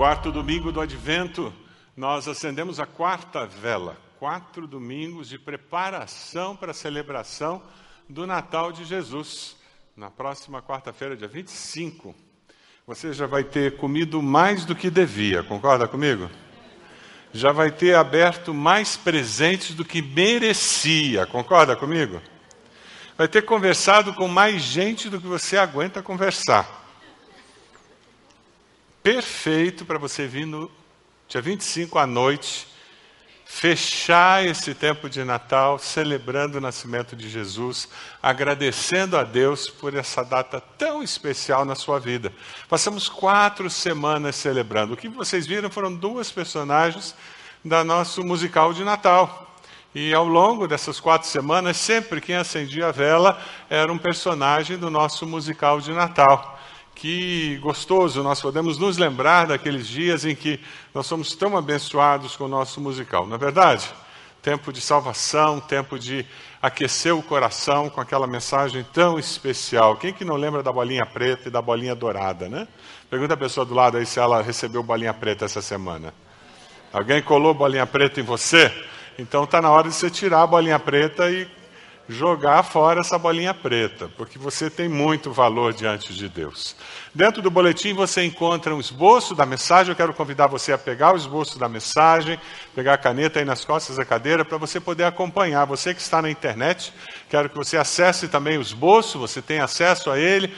Quarto domingo do Advento, nós acendemos a quarta vela. Quatro domingos de preparação para a celebração do Natal de Jesus. Na próxima quarta-feira, dia 25, você já vai ter comido mais do que devia, concorda comigo? Já vai ter aberto mais presentes do que merecia, concorda comigo? Vai ter conversado com mais gente do que você aguenta conversar perfeito para você vir no dia 25 à noite, fechar esse tempo de Natal celebrando o nascimento de Jesus, agradecendo a Deus por essa data tão especial na sua vida. Passamos quatro semanas celebrando. O que vocês viram foram duas personagens da nosso musical de Natal. E ao longo dessas quatro semanas, sempre quem acendia a vela era um personagem do nosso musical de Natal. Que gostoso nós podemos nos lembrar daqueles dias em que nós somos tão abençoados com o nosso musical, não é verdade? Tempo de salvação, tempo de aquecer o coração com aquela mensagem tão especial. Quem que não lembra da bolinha preta e da bolinha dourada, né? Pergunta a pessoa do lado aí se ela recebeu bolinha preta essa semana. Alguém colou bolinha preta em você? Então está na hora de você tirar a bolinha preta e jogar fora essa bolinha preta, porque você tem muito valor diante de Deus. Dentro do boletim você encontra um esboço da mensagem. Eu quero convidar você a pegar o esboço da mensagem, pegar a caneta aí nas costas da cadeira para você poder acompanhar. Você que está na internet, quero que você acesse também o esboço, você tem acesso a ele.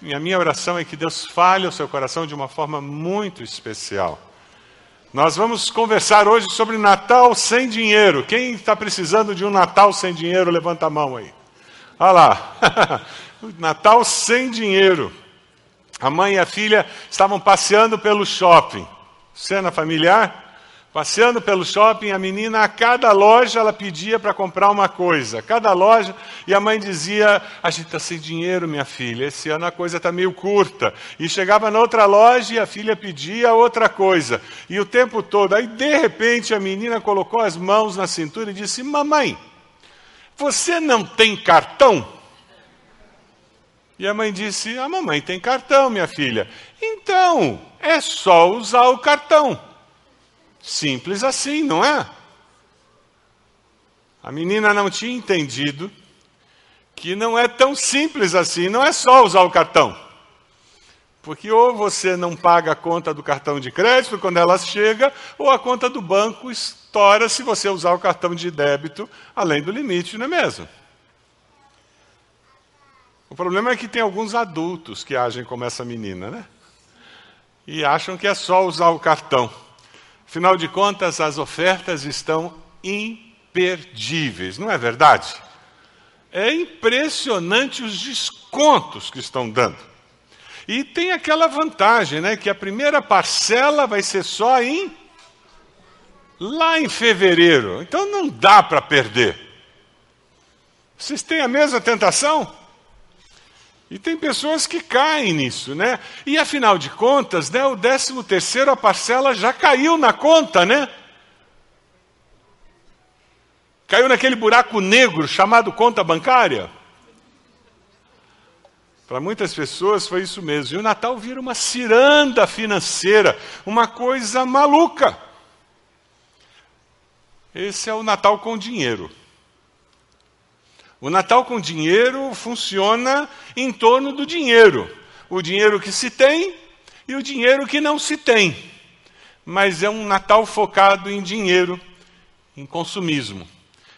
E a minha oração é que Deus fale ao seu coração de uma forma muito especial. Nós vamos conversar hoje sobre Natal sem dinheiro. Quem está precisando de um Natal sem dinheiro, levanta a mão aí. Olha lá. Natal sem dinheiro. A mãe e a filha estavam passeando pelo shopping. Cena familiar? Passeando pelo shopping, a menina, a cada loja, ela pedia para comprar uma coisa. Cada loja, e a mãe dizia: A gente está sem dinheiro, minha filha, esse ano a coisa está meio curta. E chegava na outra loja e a filha pedia outra coisa. E o tempo todo. Aí, de repente, a menina colocou as mãos na cintura e disse: Mamãe, você não tem cartão? E a mãe disse: A mamãe tem cartão, minha filha. Então, é só usar o cartão. Simples assim, não é? A menina não tinha entendido que não é tão simples assim, não é só usar o cartão. Porque ou você não paga a conta do cartão de crédito quando ela chega, ou a conta do banco estoura se você usar o cartão de débito além do limite, não é mesmo? O problema é que tem alguns adultos que agem como essa menina, né? E acham que é só usar o cartão. Afinal de contas, as ofertas estão imperdíveis, não é verdade? É impressionante os descontos que estão dando. E tem aquela vantagem, né, que a primeira parcela vai ser só em lá em fevereiro. Então não dá para perder. Vocês têm a mesma tentação? E tem pessoas que caem nisso, né? E afinal de contas, né, o décimo terceiro, a parcela já caiu na conta, né? Caiu naquele buraco negro chamado conta bancária. Para muitas pessoas foi isso mesmo. E o Natal vira uma ciranda financeira, uma coisa maluca. Esse é o Natal com dinheiro. O Natal com dinheiro funciona em torno do dinheiro. O dinheiro que se tem e o dinheiro que não se tem. Mas é um Natal focado em dinheiro, em consumismo.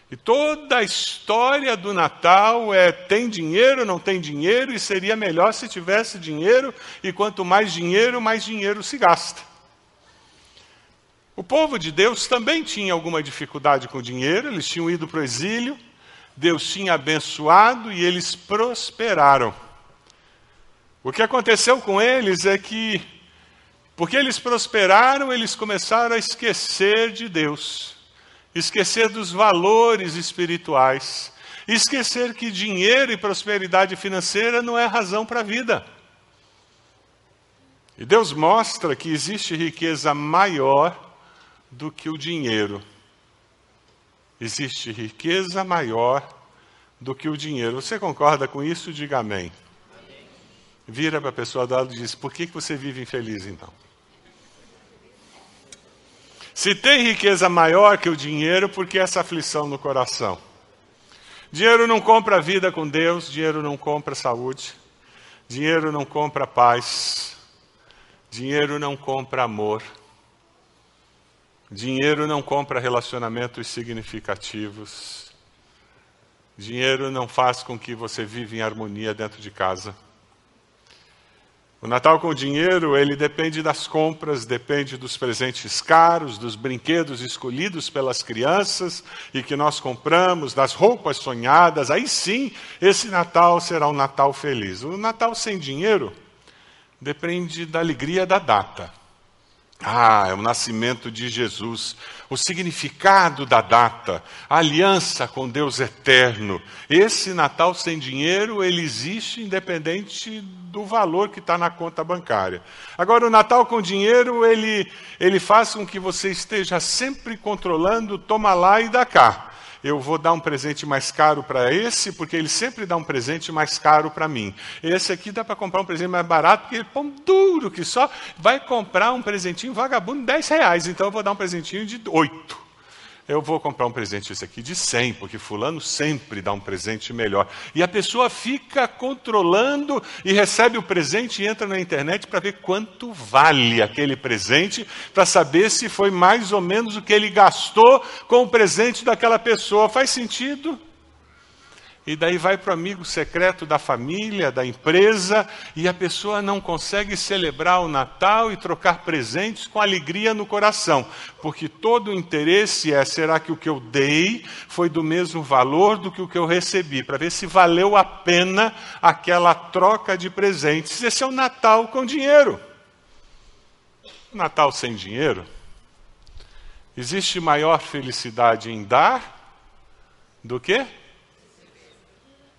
E toda a história do Natal é tem dinheiro, não tem dinheiro, e seria melhor se tivesse dinheiro, e quanto mais dinheiro, mais dinheiro se gasta. O povo de Deus também tinha alguma dificuldade com dinheiro, eles tinham ido para o exílio, Deus tinha abençoado e eles prosperaram. O que aconteceu com eles é que, porque eles prosperaram, eles começaram a esquecer de Deus, esquecer dos valores espirituais, esquecer que dinheiro e prosperidade financeira não é razão para a vida. E Deus mostra que existe riqueza maior do que o dinheiro. Existe riqueza maior do que o dinheiro. Você concorda com isso? Diga amém. Vira para a pessoa do lado e diz: Por que você vive infeliz então? Se tem riqueza maior que o dinheiro, por que essa aflição no coração? Dinheiro não compra vida com Deus, dinheiro não compra saúde, dinheiro não compra paz, dinheiro não compra amor, dinheiro não compra relacionamentos significativos, dinheiro não faz com que você viva em harmonia dentro de casa. O Natal com dinheiro, ele depende das compras, depende dos presentes caros, dos brinquedos escolhidos pelas crianças e que nós compramos, das roupas sonhadas. Aí sim, esse Natal será um Natal feliz. O Natal sem dinheiro depende da alegria da data. Ah, é o nascimento de Jesus, o significado da data, a aliança com Deus eterno. Esse Natal sem dinheiro, ele existe independente do valor que está na conta bancária. Agora, o Natal com dinheiro, ele, ele faz com que você esteja sempre controlando, toma lá e dá cá eu vou dar um presente mais caro para esse, porque ele sempre dá um presente mais caro para mim. Esse aqui dá para comprar um presente mais barato, porque ele é pão duro, que só vai comprar um presentinho vagabundo de 10 reais. Então eu vou dar um presentinho de 8 eu vou comprar um presente esse aqui de 100, porque fulano sempre dá um presente melhor. E a pessoa fica controlando e recebe o presente e entra na internet para ver quanto vale aquele presente, para saber se foi mais ou menos o que ele gastou com o presente daquela pessoa. Faz sentido? E daí vai para o amigo secreto da família, da empresa, e a pessoa não consegue celebrar o Natal e trocar presentes com alegria no coração, porque todo o interesse é: será que o que eu dei foi do mesmo valor do que o que eu recebi? Para ver se valeu a pena aquela troca de presentes. Esse é o Natal com dinheiro. Natal sem dinheiro. Existe maior felicidade em dar do que?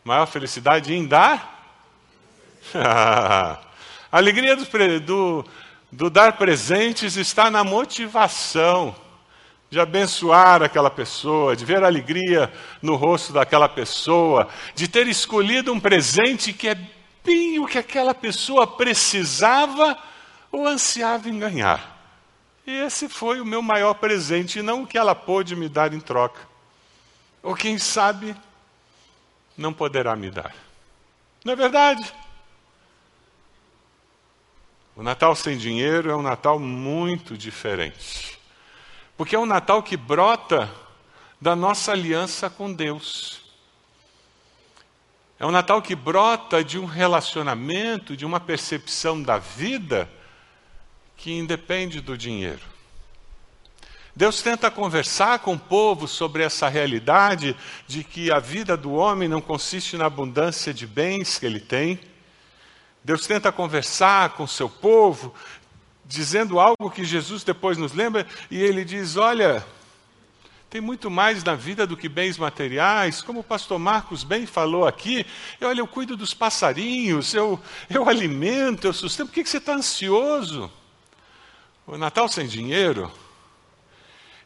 Maior felicidade em dar? a alegria do, do, do dar presentes está na motivação de abençoar aquela pessoa, de ver a alegria no rosto daquela pessoa, de ter escolhido um presente que é bem o que aquela pessoa precisava ou ansiava em ganhar. E esse foi o meu maior presente, e não o que ela pôde me dar em troca. Ou quem sabe, não poderá me dar. Não é verdade? O Natal sem dinheiro é um Natal muito diferente. Porque é um Natal que brota da nossa aliança com Deus. É um Natal que brota de um relacionamento, de uma percepção da vida que independe do dinheiro. Deus tenta conversar com o povo sobre essa realidade de que a vida do homem não consiste na abundância de bens que ele tem. Deus tenta conversar com seu povo, dizendo algo que Jesus depois nos lembra, e ele diz: Olha, tem muito mais na vida do que bens materiais, como o pastor Marcos bem falou aqui. Olha, eu cuido dos passarinhos, eu, eu alimento, eu sustento. Por que, que você está ansioso? O Natal sem dinheiro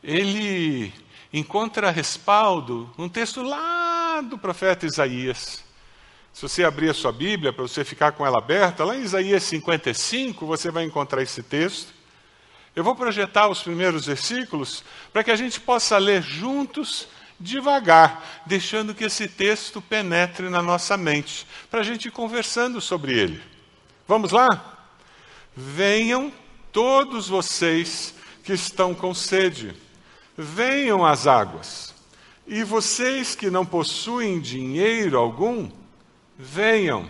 ele encontra respaldo num texto lá do profeta Isaías. Se você abrir a sua Bíblia, para você ficar com ela aberta, lá em Isaías 55, você vai encontrar esse texto. Eu vou projetar os primeiros versículos para que a gente possa ler juntos, devagar, deixando que esse texto penetre na nossa mente, para a gente ir conversando sobre ele. Vamos lá? Venham todos vocês que estão com sede venham as águas. E vocês que não possuem dinheiro algum, venham,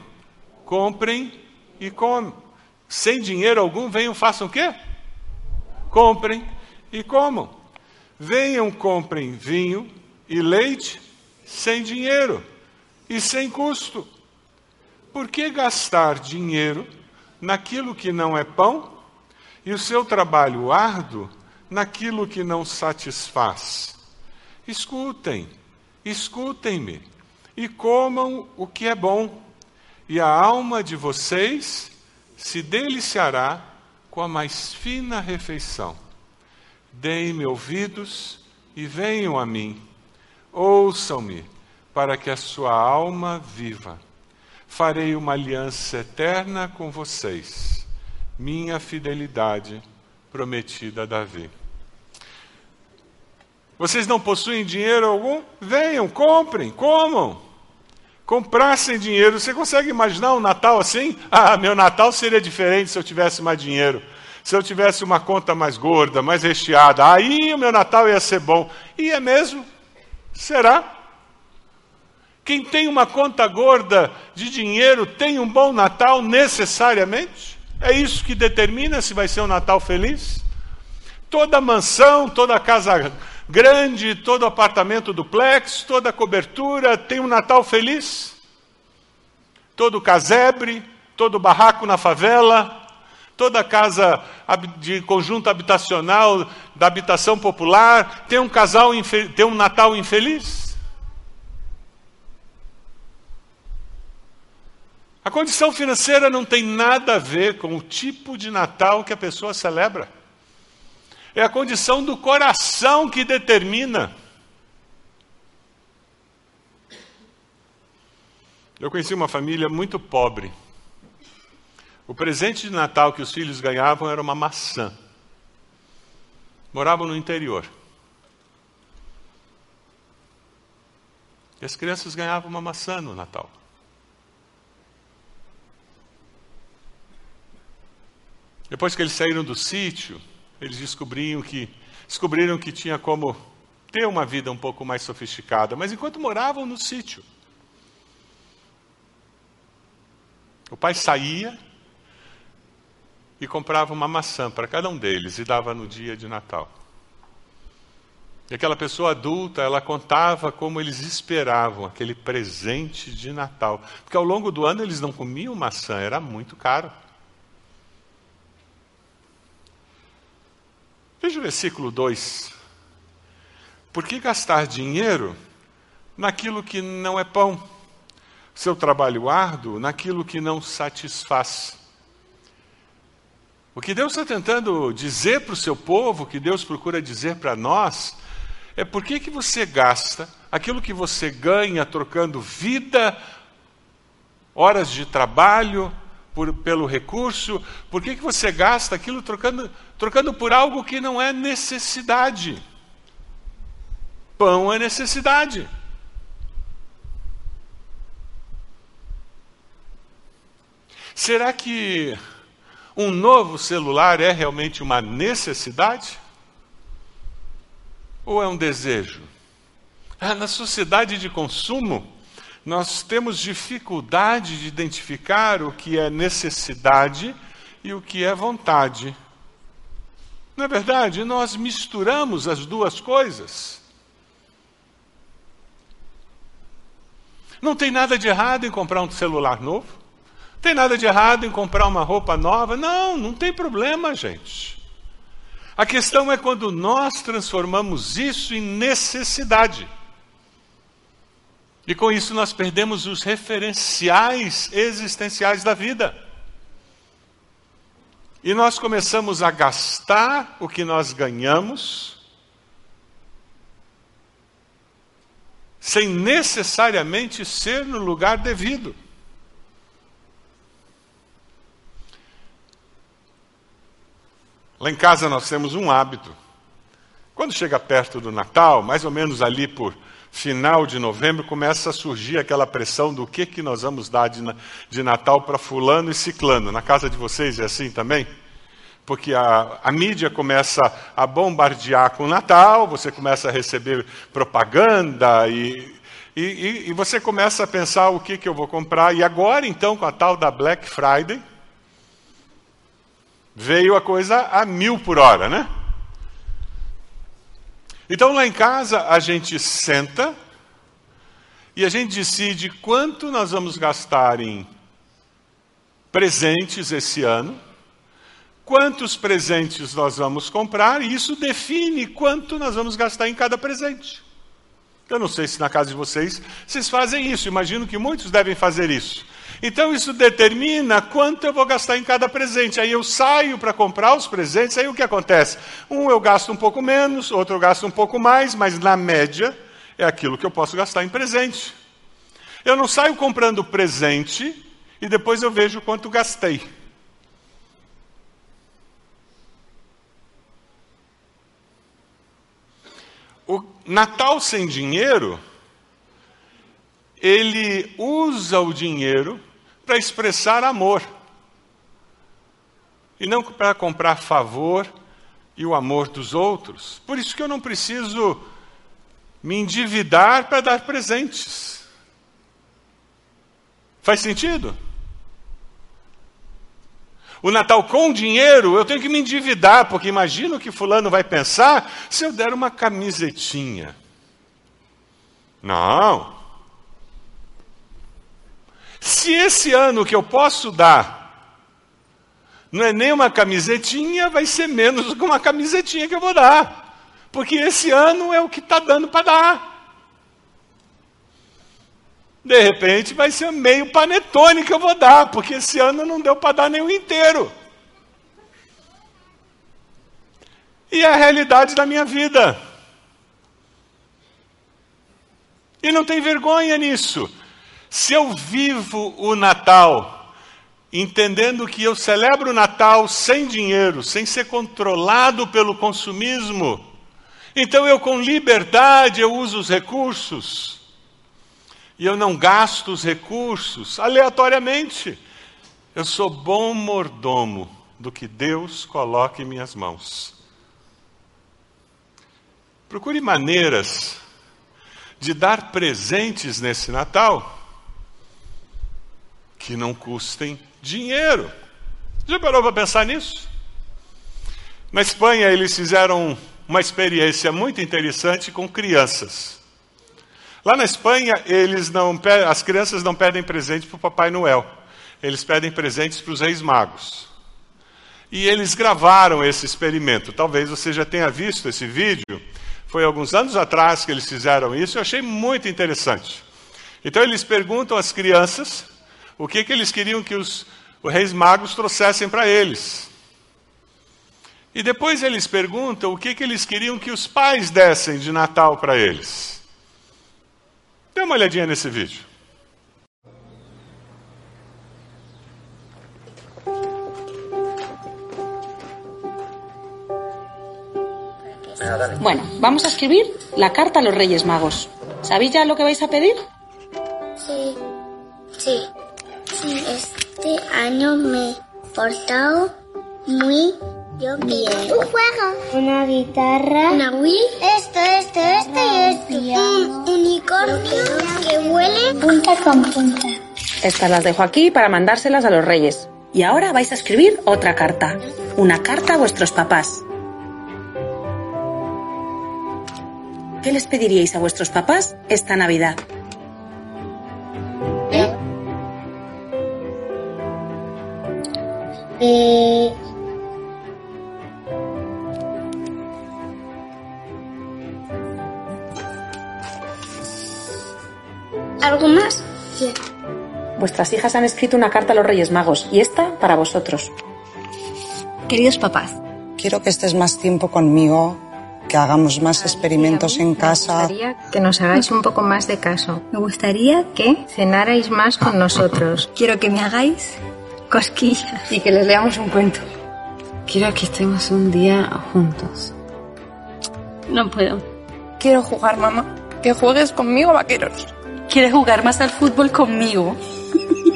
comprem e comam. Sem dinheiro algum, venham, façam o quê? Comprem e comam. Venham, comprem vinho e leite sem dinheiro e sem custo. Por que gastar dinheiro naquilo que não é pão e o seu trabalho árduo naquilo que não satisfaz. Escutem, escutem-me e comam o que é bom, e a alma de vocês se deliciará com a mais fina refeição. Deem-me ouvidos e venham a mim. Ouçam-me, para que a sua alma viva. Farei uma aliança eterna com vocês, minha fidelidade prometida a Davi. Vocês não possuem dinheiro algum? Venham, comprem, comam. Comprar sem dinheiro. Você consegue imaginar um Natal assim? Ah, meu Natal seria diferente se eu tivesse mais dinheiro. Se eu tivesse uma conta mais gorda, mais recheada. Aí o meu Natal ia ser bom. E é mesmo? Será? Quem tem uma conta gorda de dinheiro tem um bom Natal necessariamente? É isso que determina se vai ser um Natal feliz? Toda mansão, toda casa grande, todo apartamento duplex, toda cobertura, tem um Natal feliz? Todo casebre, todo barraco na favela, toda casa de conjunto habitacional, da habitação popular, tem um casal tem um Natal infeliz? A condição financeira não tem nada a ver com o tipo de Natal que a pessoa celebra. É a condição do coração que determina. Eu conheci uma família muito pobre. O presente de Natal que os filhos ganhavam era uma maçã. Moravam no interior. E as crianças ganhavam uma maçã no Natal. Depois que eles saíram do sítio, eles descobriram que, descobriram que tinha como ter uma vida um pouco mais sofisticada, mas enquanto moravam no sítio, o pai saía e comprava uma maçã para cada um deles e dava no dia de Natal. E aquela pessoa adulta, ela contava como eles esperavam aquele presente de Natal. Porque ao longo do ano eles não comiam maçã, era muito caro. Veja o versículo 2. Por que gastar dinheiro naquilo que não é pão? Seu trabalho árduo naquilo que não satisfaz. O que Deus está tentando dizer para o seu povo, o que Deus procura dizer para nós, é por que, que você gasta aquilo que você ganha trocando vida, horas de trabalho, por, pelo recurso, por que, que você gasta aquilo trocando, trocando por algo que não é necessidade? Pão é necessidade. Será que um novo celular é realmente uma necessidade? Ou é um desejo? Ah, na sociedade de consumo, nós temos dificuldade de identificar o que é necessidade e o que é vontade. Não é verdade? Nós misturamos as duas coisas. Não tem nada de errado em comprar um celular novo. Não tem nada de errado em comprar uma roupa nova. Não, não tem problema, gente. A questão é quando nós transformamos isso em necessidade. E com isso nós perdemos os referenciais existenciais da vida. E nós começamos a gastar o que nós ganhamos, sem necessariamente ser no lugar devido. Lá em casa nós temos um hábito. Quando chega perto do Natal, mais ou menos ali por final de novembro, começa a surgir aquela pressão do que, que nós vamos dar de, de Natal para fulano e ciclano. Na casa de vocês é assim também? Porque a, a mídia começa a bombardear com o Natal, você começa a receber propaganda e, e, e, você começa a pensar o que, que eu vou comprar. E agora, então, com a tal da Black Friday, veio a coisa a mil por hora, né? Então lá em casa a gente senta e a gente decide quanto nós vamos gastar em presentes esse ano, quantos presentes nós vamos comprar, e isso define quanto nós vamos gastar em cada presente. Eu não sei se na casa de vocês vocês fazem isso, imagino que muitos devem fazer isso. Então isso determina quanto eu vou gastar em cada presente. Aí eu saio para comprar os presentes, aí o que acontece? Um eu gasto um pouco menos, outro eu gasto um pouco mais, mas na média é aquilo que eu posso gastar em presente. Eu não saio comprando presente e depois eu vejo quanto gastei. O Natal sem dinheiro, ele usa o dinheiro para expressar amor. E não para comprar favor e o amor dos outros. Por isso que eu não preciso me endividar para dar presentes. Faz sentido? O Natal com dinheiro, eu tenho que me endividar, porque imagino que fulano vai pensar se eu der uma camisetinha. Não. Se esse ano que eu posso dar não é nem uma camisetinha, vai ser menos do que uma camisetinha que eu vou dar. Porque esse ano é o que está dando para dar. De repente vai ser meio panetone que eu vou dar, porque esse ano não deu para dar o inteiro. E é a realidade da minha vida. E não tem vergonha nisso. Se eu vivo o Natal, entendendo que eu celebro o Natal sem dinheiro, sem ser controlado pelo consumismo, então eu com liberdade eu uso os recursos. E eu não gasto os recursos aleatoriamente. Eu sou bom mordomo do que Deus coloca em minhas mãos. Procure maneiras de dar presentes nesse Natal que não custem dinheiro. Já parou para pensar nisso? Na Espanha, eles fizeram uma experiência muito interessante com crianças. Lá na Espanha, eles não, as crianças não pedem presente para o Papai Noel, eles pedem presentes para os Reis Magos. E eles gravaram esse experimento. Talvez você já tenha visto esse vídeo. Foi alguns anos atrás que eles fizeram isso. Eu achei muito interessante. Então eles perguntam às crianças o que, que eles queriam que os, os reis magos trouxessem para eles. E depois eles perguntam o que, que eles queriam que os pais dessem de Natal para eles. Dê uma olhadinha nesse vídeo. Bueno, vamos a escribir la carta a los Reyes Magos. ¿Sabéis ya lo que vais a pedir? Sí, sí. Sí, este año me he portado muy bien. Un juego. Una guitarra. Una Wii. Esto, esto, esto y esto. Un unicornio que huele punta con punta. Estas las dejo aquí para mandárselas a los Reyes. Y ahora vais a escribir otra carta. Una carta a vuestros papás. ¿Qué les pediríais a vuestros papás esta Navidad? Eh, ¿Algo más? Sí. Vuestras hijas han escrito una carta a los Reyes Magos y esta para vosotros. Queridos papás, Quiero que estés más tiempo conmigo, que hagamos más experimentos en Me casa. gustaría que nos hagáis un poco más de caso. Me gustaría que cenarais más con nosotros. quiero que me hagáis cosquillas. Y que les leamos un cuento. Quiero que estemos un día juntos. No puedo. Quiero jugar, mamá. Que juegues conmigo, vaqueros. ¿Quieres jugar más al fútbol conmigo?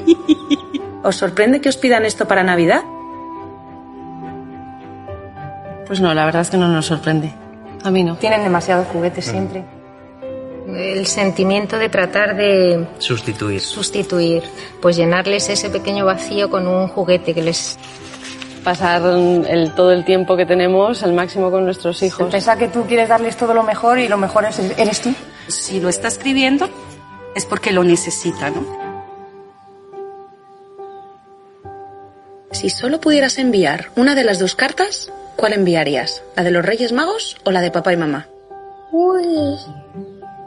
¿Os sorprende que os pidan esto para Navidad? Pues no, la verdad es que no nos sorprende. A mí no. Tienen demasiados juguetes siempre. El sentimiento de tratar de Sustituir. sustituir, pues llenarles ese pequeño vacío con un juguete que les... Pasar el, todo el tiempo que tenemos al máximo con nuestros hijos. Pensar que tú quieres darles todo lo mejor y lo mejor es- eres tú. Si lo está escribiendo, es porque lo necesita, ¿no? Si solo pudieras enviar una de las dos cartas, ¿cuál enviarías? ¿La de los Reyes Magos o la de papá y mamá? Uy,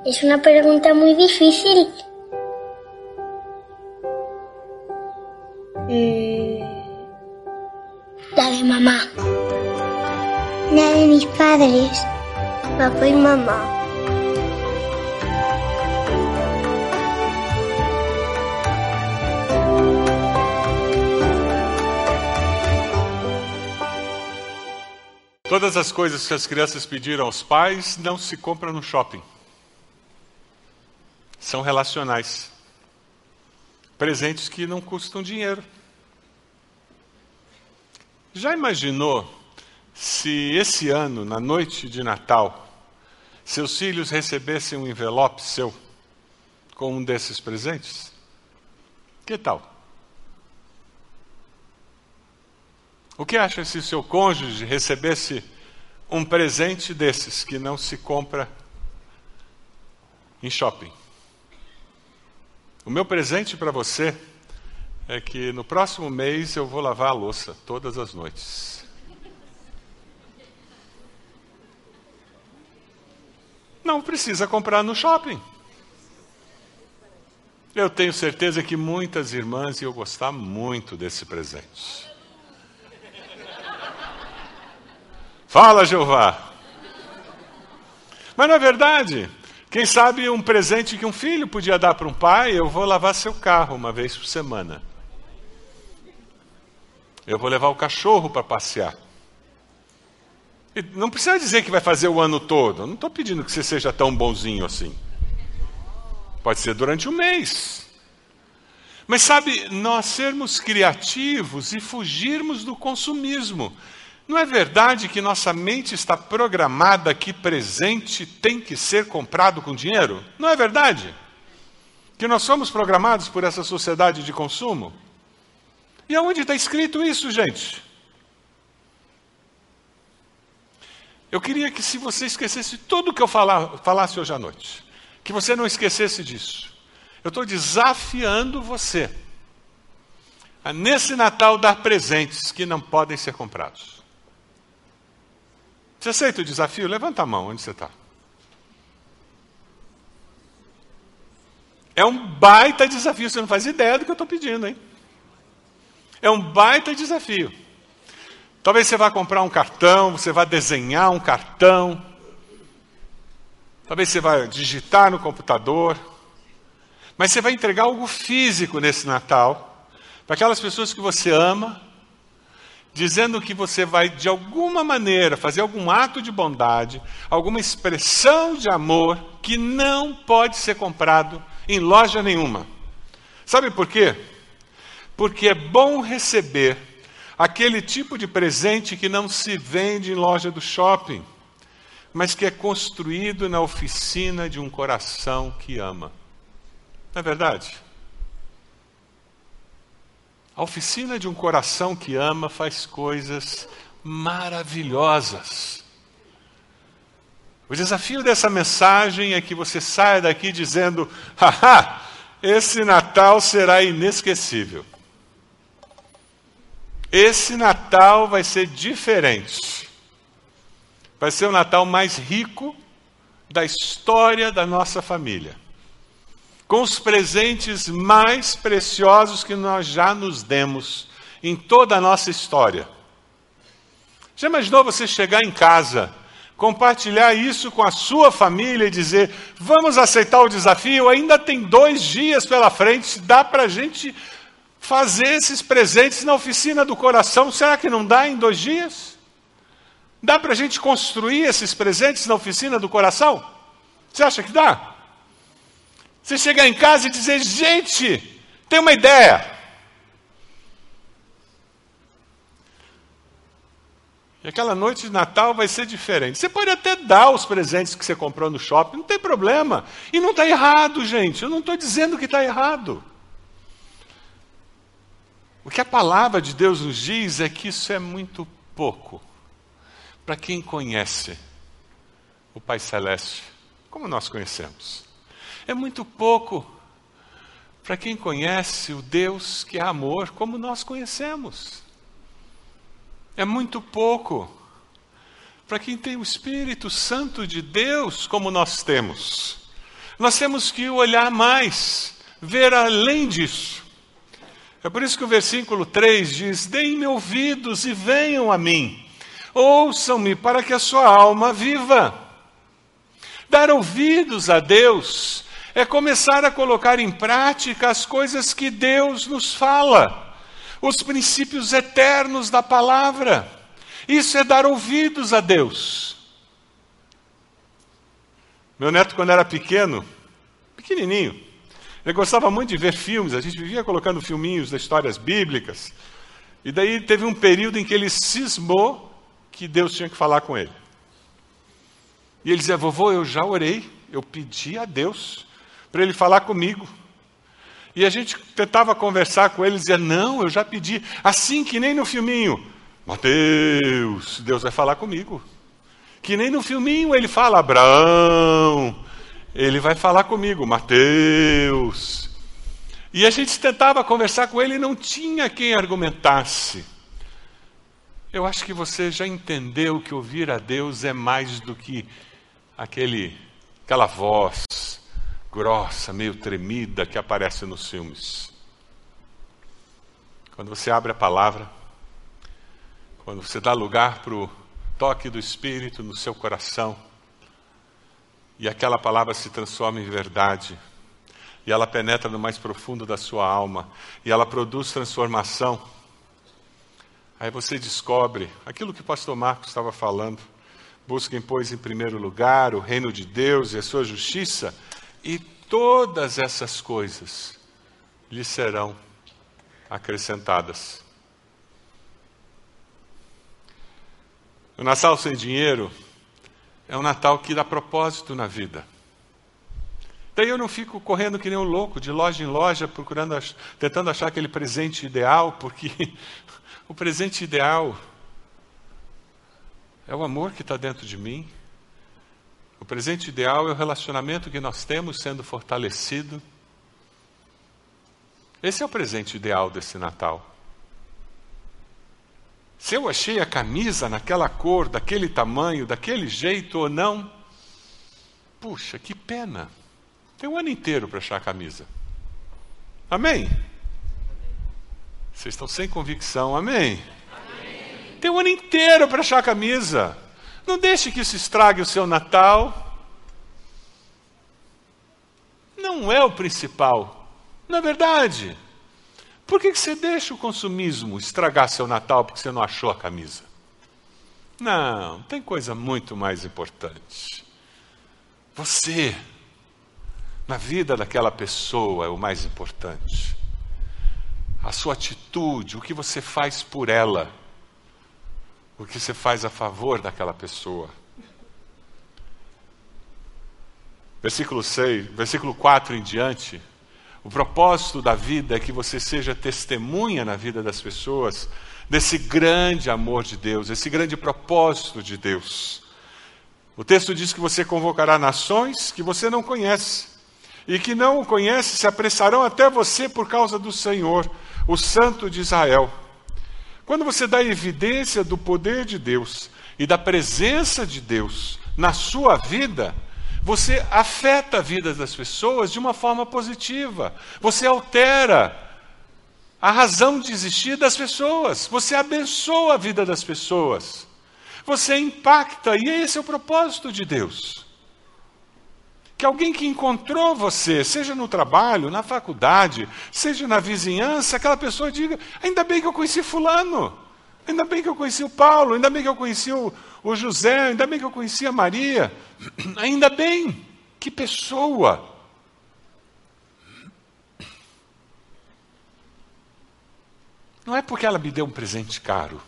es una pregunta muy difícil. Eh, La de mamá. La de mis padres. Papá y mamá. Todas as coisas que as crianças pediram aos pais não se compram no shopping. São relacionais. Presentes que não custam dinheiro. Já imaginou se esse ano, na noite de Natal, seus filhos recebessem um envelope seu com um desses presentes? Que tal? O que acha se seu cônjuge recebesse um presente desses que não se compra em shopping? O meu presente para você é que no próximo mês eu vou lavar a louça todas as noites. Não precisa comprar no shopping. Eu tenho certeza que muitas irmãs iam gostar muito desse presente. Fala, Jeová. Mas não é verdade. Quem sabe um presente que um filho podia dar para um pai, eu vou lavar seu carro uma vez por semana. Eu vou levar o cachorro para passear. E não precisa dizer que vai fazer o ano todo. Eu não estou pedindo que você seja tão bonzinho assim. Pode ser durante um mês. Mas sabe, nós sermos criativos e fugirmos do consumismo. Não é verdade que nossa mente está programada que presente tem que ser comprado com dinheiro? Não é verdade? Que nós somos programados por essa sociedade de consumo? E aonde está escrito isso, gente? Eu queria que, se você esquecesse tudo que eu falar, falasse hoje à noite, que você não esquecesse disso. Eu estou desafiando você a, nesse Natal, dar presentes que não podem ser comprados. Você aceita o desafio? Levanta a mão, onde você está? É um baita desafio, você não faz ideia do que eu estou pedindo, hein? É um baita desafio. Talvez você vá comprar um cartão, você vá desenhar um cartão. Talvez você vá digitar no computador. Mas você vai entregar algo físico nesse Natal para aquelas pessoas que você ama dizendo que você vai, de alguma maneira, fazer algum ato de bondade, alguma expressão de amor que não pode ser comprado em loja nenhuma. Sabe por quê? Porque é bom receber aquele tipo de presente que não se vende em loja do shopping, mas que é construído na oficina de um coração que ama. Não é verdade? A oficina de um coração que ama faz coisas maravilhosas. O desafio dessa mensagem é que você saia daqui dizendo: haha, esse Natal será inesquecível. Esse Natal vai ser diferente. Vai ser o Natal mais rico da história da nossa família com os presentes mais preciosos que nós já nos demos em toda a nossa história. Já imaginou você chegar em casa, compartilhar isso com a sua família e dizer: vamos aceitar o desafio? Ainda tem dois dias pela frente, dá para a gente fazer esses presentes na oficina do coração. Será que não dá em dois dias? Dá para a gente construir esses presentes na oficina do coração? Você acha que dá? Você chegar em casa e dizer: gente, tem uma ideia. E aquela noite de Natal vai ser diferente. Você pode até dar os presentes que você comprou no shopping, não tem problema. E não está errado, gente. Eu não estou dizendo que está errado. O que a palavra de Deus nos diz é que isso é muito pouco para quem conhece o Pai Celeste, como nós conhecemos. É muito pouco para quem conhece o Deus que é amor, como nós conhecemos. É muito pouco para quem tem o Espírito Santo de Deus, como nós temos. Nós temos que olhar mais, ver além disso. É por isso que o versículo 3 diz: Deem-me ouvidos e venham a mim, ouçam-me para que a sua alma viva. Dar ouvidos a Deus é começar a colocar em prática as coisas que Deus nos fala, os princípios eternos da palavra. Isso é dar ouvidos a Deus. Meu neto, quando era pequeno, pequenininho, ele gostava muito de ver filmes, a gente vivia colocando filminhos das histórias bíblicas. E daí teve um período em que ele cismou que Deus tinha que falar com ele. E ele dizia: Vovô, eu já orei, eu pedi a Deus para ele falar comigo. E a gente tentava conversar com ele, dizia: Não, eu já pedi. Assim que nem no filminho. Mateus, Deus vai falar comigo. Que nem no filminho ele fala: Abraão, ele vai falar comigo, Mateus. E a gente tentava conversar com ele e não tinha quem argumentasse. Eu acho que você já entendeu que ouvir a Deus é mais do que aquele, aquela voz grossa, meio tremida que aparece nos filmes. Quando você abre a palavra, quando você dá lugar para o toque do Espírito no seu coração, e aquela palavra se transforma em verdade, e ela penetra no mais profundo da sua alma, e ela produz transformação. Aí você descobre aquilo que o pastor Marcos estava falando. Busquem, pois, em primeiro lugar o reino de Deus e a sua justiça, e todas essas coisas lhe serão acrescentadas. O Natal sem dinheiro é um Natal que dá propósito na vida. Daí eu não fico correndo que nem um louco, de loja em loja, procurando, tentando achar aquele presente ideal, porque o presente ideal é o amor que está dentro de mim. O presente ideal é o relacionamento que nós temos sendo fortalecido. Esse é o presente ideal desse Natal. Se eu achei a camisa naquela cor, daquele tamanho, daquele jeito ou não, puxa, que pena. Tem um ano inteiro para achar a camisa. Amém? Vocês estão sem convicção, amém? amém. Tem um ano inteiro para achar a camisa. Não deixe que isso estrague o seu Natal. Não é o principal. Na é verdade, por que você deixa o consumismo estragar seu Natal porque você não achou a camisa? Não, tem coisa muito mais importante. Você, na vida daquela pessoa, é o mais importante. A sua atitude, o que você faz por ela, o que você faz a favor daquela pessoa. Versículo 6, versículo 4 em diante, o propósito da vida é que você seja testemunha na vida das pessoas desse grande amor de Deus, esse grande propósito de Deus. O texto diz que você convocará nações que você não conhece, e que não o conhece se apressarão até você por causa do Senhor, o Santo de Israel. Quando você dá evidência do poder de Deus e da presença de Deus na sua vida, você afeta a vida das pessoas de uma forma positiva. Você altera a razão de existir das pessoas. Você abençoa a vida das pessoas. Você impacta, e esse é o propósito de Deus. Que alguém que encontrou você, seja no trabalho, na faculdade, seja na vizinhança, aquela pessoa diga: ainda bem que eu conheci Fulano, ainda bem que eu conheci o Paulo, ainda bem que eu conheci o, o José, ainda bem que eu conhecia a Maria, ainda bem, que pessoa. Não é porque ela me deu um presente caro,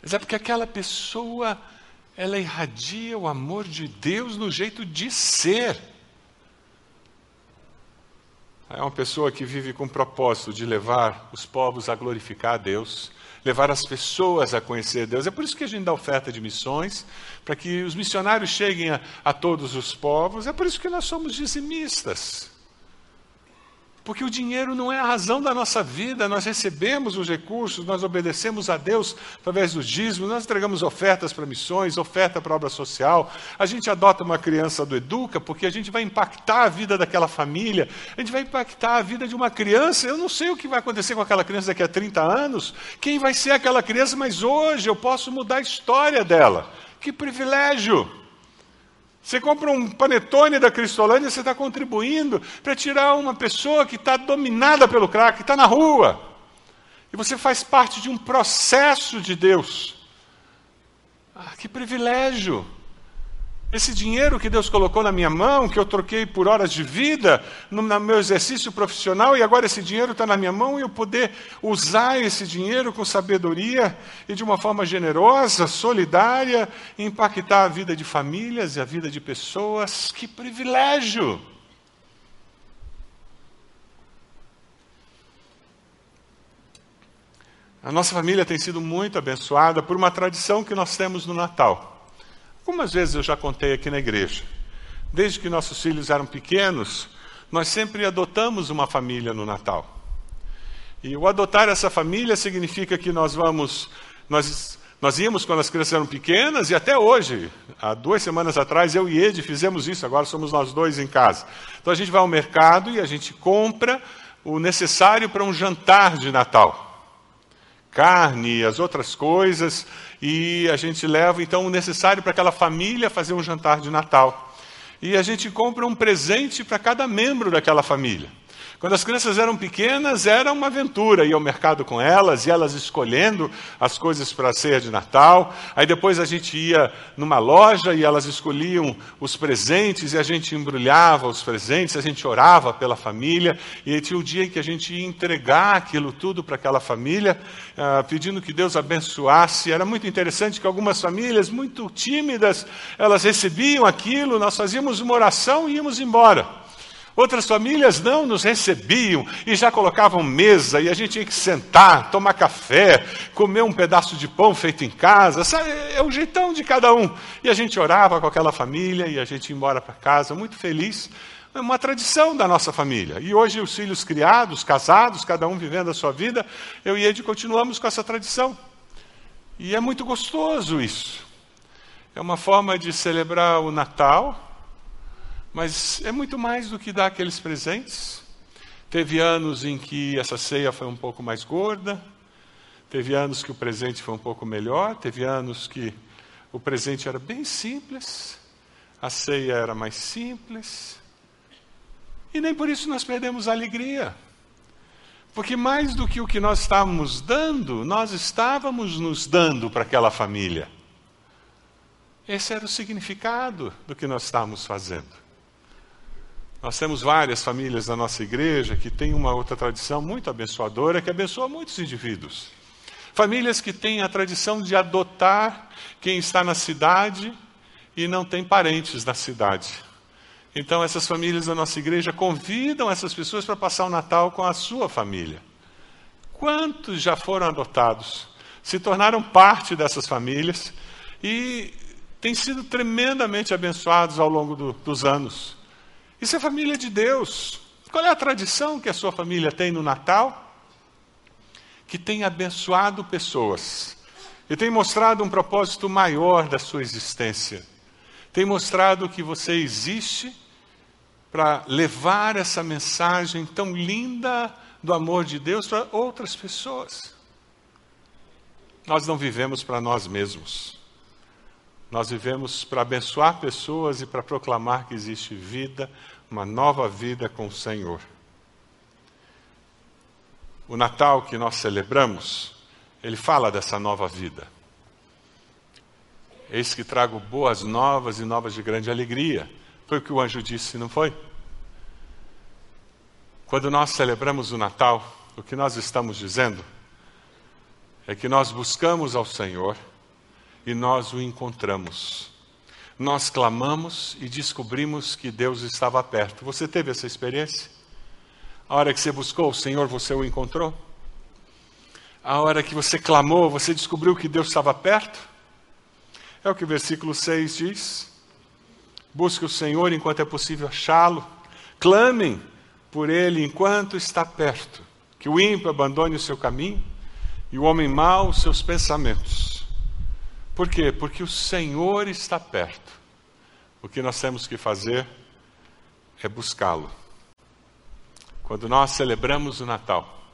mas é porque aquela pessoa, ela irradia o amor de Deus no jeito de ser. É uma pessoa que vive com o propósito de levar os povos a glorificar a Deus, levar as pessoas a conhecer Deus. É por isso que a gente dá oferta de missões, para que os missionários cheguem a, a todos os povos. É por isso que nós somos dizimistas. Porque o dinheiro não é a razão da nossa vida, nós recebemos os recursos, nós obedecemos a Deus através dos dízimos, nós entregamos ofertas para missões, oferta para obra social, a gente adota uma criança do Educa, porque a gente vai impactar a vida daquela família, a gente vai impactar a vida de uma criança, eu não sei o que vai acontecer com aquela criança daqui a 30 anos, quem vai ser aquela criança, mas hoje eu posso mudar a história dela. Que privilégio! Você compra um panetone da Cristolândia, você está contribuindo para tirar uma pessoa que está dominada pelo crack, que está na rua. E você faz parte de um processo de Deus. Ah, que privilégio! Esse dinheiro que Deus colocou na minha mão, que eu troquei por horas de vida no, meu exercício profissional, e agora esse dinheiro está na minha mão e eu poder usar esse dinheiro com sabedoria e de uma forma generosa, solidária, impactar a vida de famílias e a vida de pessoas. Que privilégio! A nossa família tem sido muito abençoada por uma tradição que nós temos no Natal. Algumas vezes eu já contei aqui na igreja. Desde que nossos filhos eram pequenos, nós sempre adotamos uma família no Natal. E o adotar essa família significa que nós vamos. Nós, nós íamos quando as crianças eram pequenas e até hoje, há duas semanas atrás, eu e Ed fizemos isso, agora somos nós dois em casa. Então a gente vai ao mercado e a gente compra o necessário para um jantar de Natal carne e as outras coisas, e a gente leva então o necessário para aquela família fazer um jantar de Natal. E a gente compra um presente para cada membro daquela família. Quando as crianças eram pequenas, era uma aventura ir ao mercado com elas, e elas escolhendo as coisas para a ceia de Natal. Aí depois a gente ia numa loja e elas escolhiam os presentes, e a gente embrulhava os presentes, a gente orava pela família, e tinha o dia em que a gente ia entregar aquilo tudo para aquela família, uh, pedindo que Deus abençoasse. Era muito interessante que algumas famílias, muito tímidas, elas recebiam aquilo, nós fazíamos uma oração e íamos embora. Outras famílias não nos recebiam e já colocavam mesa e a gente tinha que sentar, tomar café, comer um pedaço de pão feito em casa. É o jeitão de cada um. E a gente orava com aquela família e a gente ia embora para casa muito feliz. É uma tradição da nossa família. E hoje os filhos criados, casados, cada um vivendo a sua vida, eu e ele continuamos com essa tradição. E é muito gostoso isso. É uma forma de celebrar o Natal mas é muito mais do que dar aqueles presentes. Teve anos em que essa ceia foi um pouco mais gorda, teve anos que o presente foi um pouco melhor, teve anos que o presente era bem simples, a ceia era mais simples. E nem por isso nós perdemos a alegria. Porque mais do que o que nós estávamos dando, nós estávamos nos dando para aquela família. Esse era o significado do que nós estávamos fazendo. Nós temos várias famílias na nossa igreja que têm uma outra tradição muito abençoadora que abençoa muitos indivíduos. Famílias que têm a tradição de adotar quem está na cidade e não tem parentes na cidade. Então, essas famílias da nossa igreja convidam essas pessoas para passar o Natal com a sua família. Quantos já foram adotados? Se tornaram parte dessas famílias e têm sido tremendamente abençoados ao longo do, dos anos. Isso é família de Deus. Qual é a tradição que a sua família tem no Natal? Que tem abençoado pessoas e tem mostrado um propósito maior da sua existência. Tem mostrado que você existe para levar essa mensagem tão linda do amor de Deus para outras pessoas. Nós não vivemos para nós mesmos. Nós vivemos para abençoar pessoas e para proclamar que existe vida, uma nova vida com o Senhor. O Natal que nós celebramos, ele fala dessa nova vida. Eis que trago boas novas e novas de grande alegria. Foi o que o anjo disse, não foi? Quando nós celebramos o Natal, o que nós estamos dizendo é que nós buscamos ao Senhor e nós o encontramos. Nós clamamos e descobrimos que Deus estava perto. Você teve essa experiência? A hora que você buscou o Senhor, você o encontrou? A hora que você clamou, você descobriu que Deus estava perto? É o que o versículo 6 diz. Busque o Senhor enquanto é possível achá-lo. Clamem por ele enquanto está perto. Que o ímpio abandone o seu caminho e o homem mau os seus pensamentos. Por quê? Porque o Senhor está perto. O que nós temos que fazer é buscá-lo. Quando nós celebramos o Natal,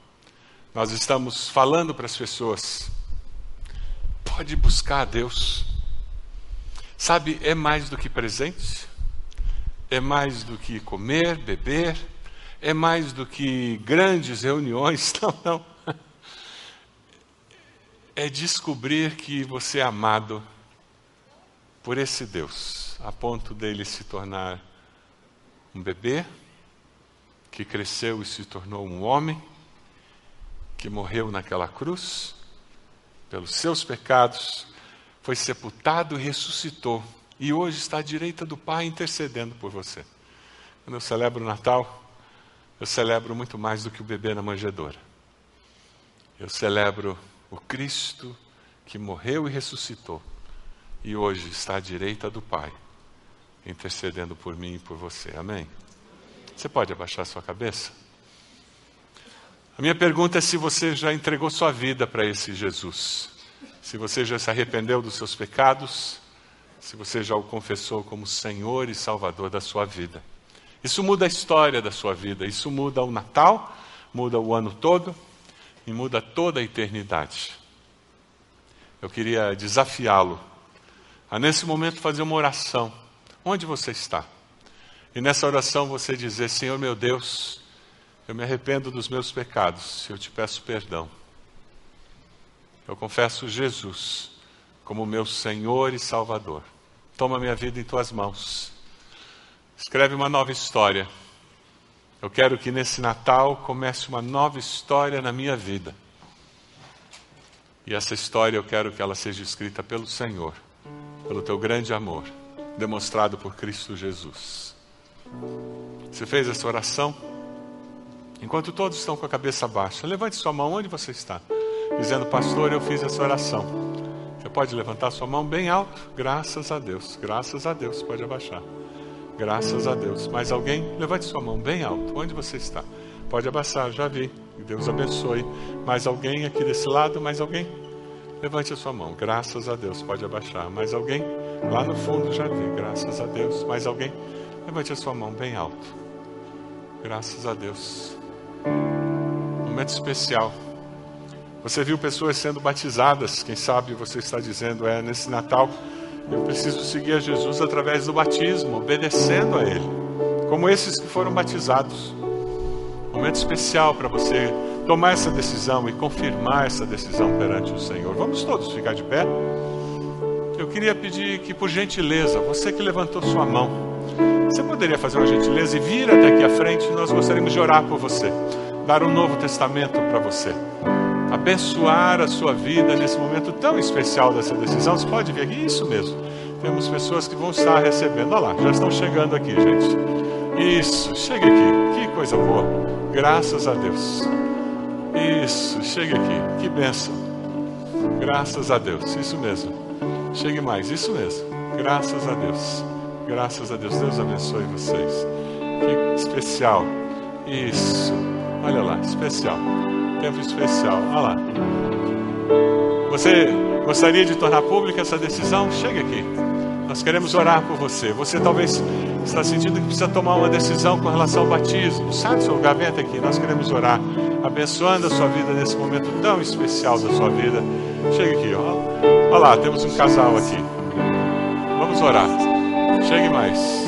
nós estamos falando para as pessoas: pode buscar a Deus. Sabe, é mais do que presente, é mais do que comer, beber, é mais do que grandes reuniões. Não, não. É descobrir que você é amado por esse Deus, a ponto dele se tornar um bebê que cresceu e se tornou um homem, que morreu naquela cruz pelos seus pecados, foi sepultado e ressuscitou, e hoje está à direita do Pai intercedendo por você. Quando eu celebro o Natal, eu celebro muito mais do que o bebê na manjedoura. Eu celebro o Cristo que morreu e ressuscitou e hoje está à direita do Pai, intercedendo por mim e por você. Amém? Você pode abaixar sua cabeça? A minha pergunta é se você já entregou sua vida para esse Jesus. Se você já se arrependeu dos seus pecados, se você já o confessou como Senhor e Salvador da sua vida. Isso muda a história da sua vida, isso muda o Natal, muda o ano todo e muda toda a eternidade. Eu queria desafiá-lo a, nesse momento, fazer uma oração. Onde você está? E nessa oração você dizer: Senhor meu Deus, eu me arrependo dos meus pecados, eu te peço perdão. Eu confesso Jesus como meu Senhor e Salvador. Toma minha vida em tuas mãos. Escreve uma nova história. Eu quero que nesse Natal comece uma nova história na minha vida. E essa história eu quero que ela seja escrita pelo Senhor, pelo teu grande amor, demonstrado por Cristo Jesus. Você fez essa oração? Enquanto todos estão com a cabeça baixa, levante sua mão onde você está, dizendo: Pastor, eu fiz essa oração. Você pode levantar sua mão bem alto? Graças a Deus, graças a Deus, pode abaixar. Graças a Deus. Mais alguém? Levante sua mão bem alto. Onde você está? Pode abaixar, já vi. Deus abençoe. Mais alguém aqui desse lado? Mais alguém? Levante a sua mão. Graças a Deus. Pode abaixar. Mais alguém? Lá no fundo já vi. Graças a Deus. Mais alguém? Levante a sua mão bem alto. Graças a Deus. Momento especial. Você viu pessoas sendo batizadas. Quem sabe você está dizendo, é nesse Natal eu preciso seguir a Jesus através do batismo, obedecendo a Ele, como esses que foram batizados. Momento especial para você tomar essa decisão e confirmar essa decisão perante o Senhor. Vamos todos ficar de pé? Eu queria pedir que, por gentileza, você que levantou sua mão, você poderia fazer uma gentileza e vir até aqui à frente? Nós gostaríamos de orar por você, dar um novo testamento para você abençoar a sua vida nesse momento tão especial dessa decisão. Você pode vir aqui? Isso mesmo. Temos pessoas que vão estar recebendo. Olha lá, já estão chegando aqui, gente. Isso, chegue aqui. Que coisa boa. Graças a Deus. Isso, chegue aqui. Que bênção. Graças a Deus. Isso mesmo. Chegue mais. Isso mesmo. Graças a Deus. Graças a Deus. Deus abençoe vocês. Que especial. Isso. Olha lá, especial tempo especial. Olha lá. Você gostaria de tornar pública essa decisão? Chegue aqui. Nós queremos orar por você. Você talvez está sentindo que precisa tomar uma decisão com relação ao batismo. Do seu lugar, vem até aqui. Nós queremos orar, abençoando a sua vida nesse momento tão especial da sua vida. Chegue aqui, ó. Olha lá, temos um casal aqui. Vamos orar. Chegue mais.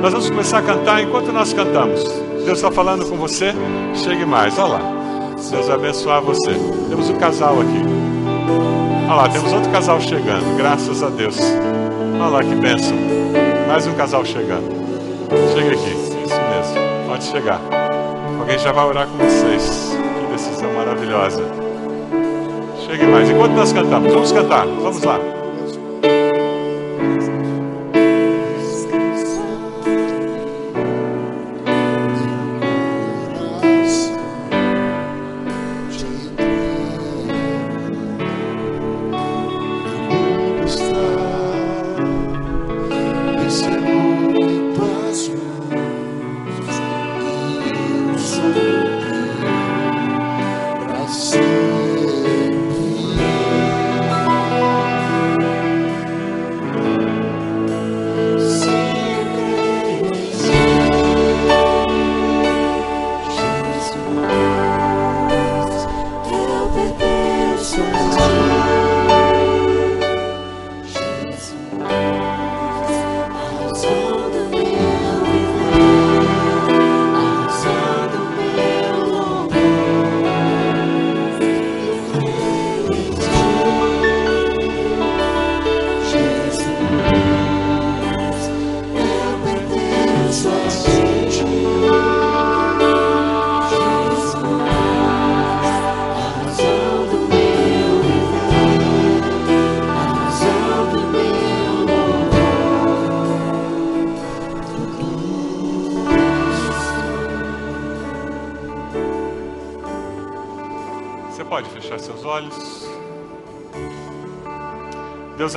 Nós vamos começar a cantar enquanto nós cantamos. Deus está falando com você. Chegue mais. Olha lá. Deus abençoar você. Temos um casal aqui. Olha lá, temos outro casal chegando. Graças a Deus. Olha lá que bênção. Mais um casal chegando. Chega aqui. Isso mesmo. Pode chegar. Alguém já vai orar com vocês. Que decisão maravilhosa. Chegue mais. Enquanto nós cantamos, vamos cantar. Vamos lá.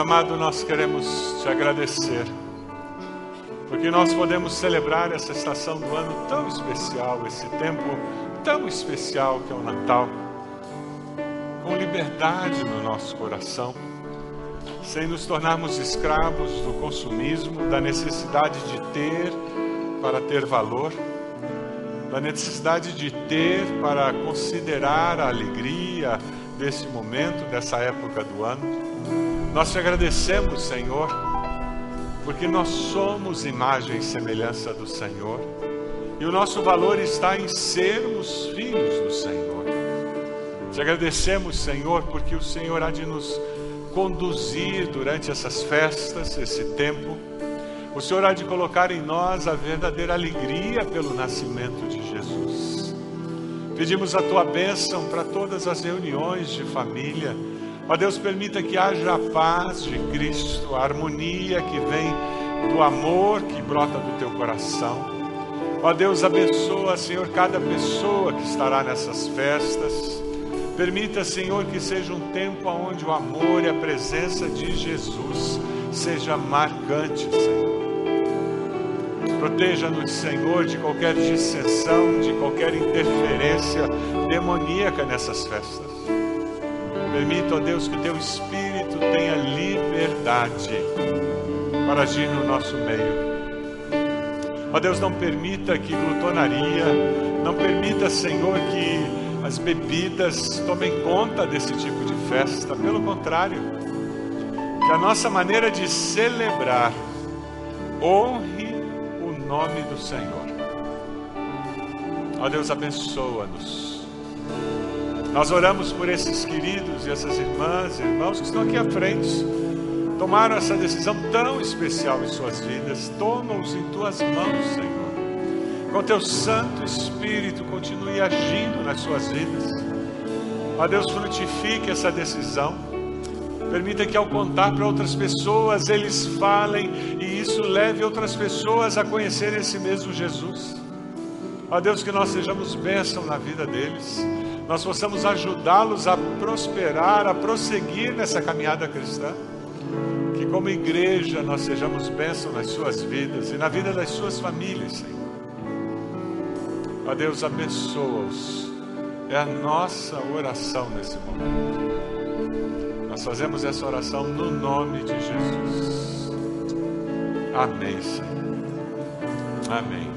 Amado, nós queremos te agradecer, porque nós podemos celebrar essa estação do ano tão especial, esse tempo tão especial que é o Natal, com liberdade no nosso coração, sem nos tornarmos escravos do consumismo, da necessidade de ter para ter valor, da necessidade de ter para considerar a alegria desse momento, dessa época do ano. Nós te agradecemos, Senhor, porque nós somos imagem e semelhança do Senhor, e o nosso valor está em sermos filhos do Senhor. Te agradecemos, Senhor, porque o Senhor há de nos conduzir durante essas festas, esse tempo. O Senhor há de colocar em nós a verdadeira alegria pelo nascimento de Jesus. Pedimos a tua bênção para todas as reuniões de família Ó Deus, permita que haja a paz de Cristo, a harmonia que vem do amor que brota do teu coração. Ó Deus, abençoa, Senhor, cada pessoa que estará nessas festas. Permita, Senhor, que seja um tempo onde o amor e a presença de Jesus seja marcante, Senhor. Proteja-nos, Senhor, de qualquer dissensão, de qualquer interferência demoníaca nessas festas. Permita, ó Deus, que teu Espírito tenha liberdade para agir no nosso meio. Ó Deus, não permita que glutonaria, não permita, Senhor, que as bebidas tomem conta desse tipo de festa. Pelo contrário, que a nossa maneira de celebrar honre o nome do Senhor. Ó Deus, abençoa-nos nós oramos por esses queridos e essas irmãs e irmãos que estão aqui à frente. Tomaram essa decisão tão especial em suas vidas. Toma-os em tuas mãos, Senhor. Com teu Santo Espírito, continue agindo nas suas vidas. Ó Deus, frutifique essa decisão. Permita que ao contar para outras pessoas, eles falem e isso leve outras pessoas a conhecer esse mesmo Jesus. Ó Deus, que nós sejamos bênção na vida deles nós possamos ajudá-los a prosperar, a prosseguir nessa caminhada cristã. Que como igreja nós sejamos bênção nas suas vidas e na vida das suas famílias, Senhor. Ó Deus, abençoa-os. É a nossa oração nesse momento. Nós fazemos essa oração no nome de Jesus. Amém, Senhor. Amém.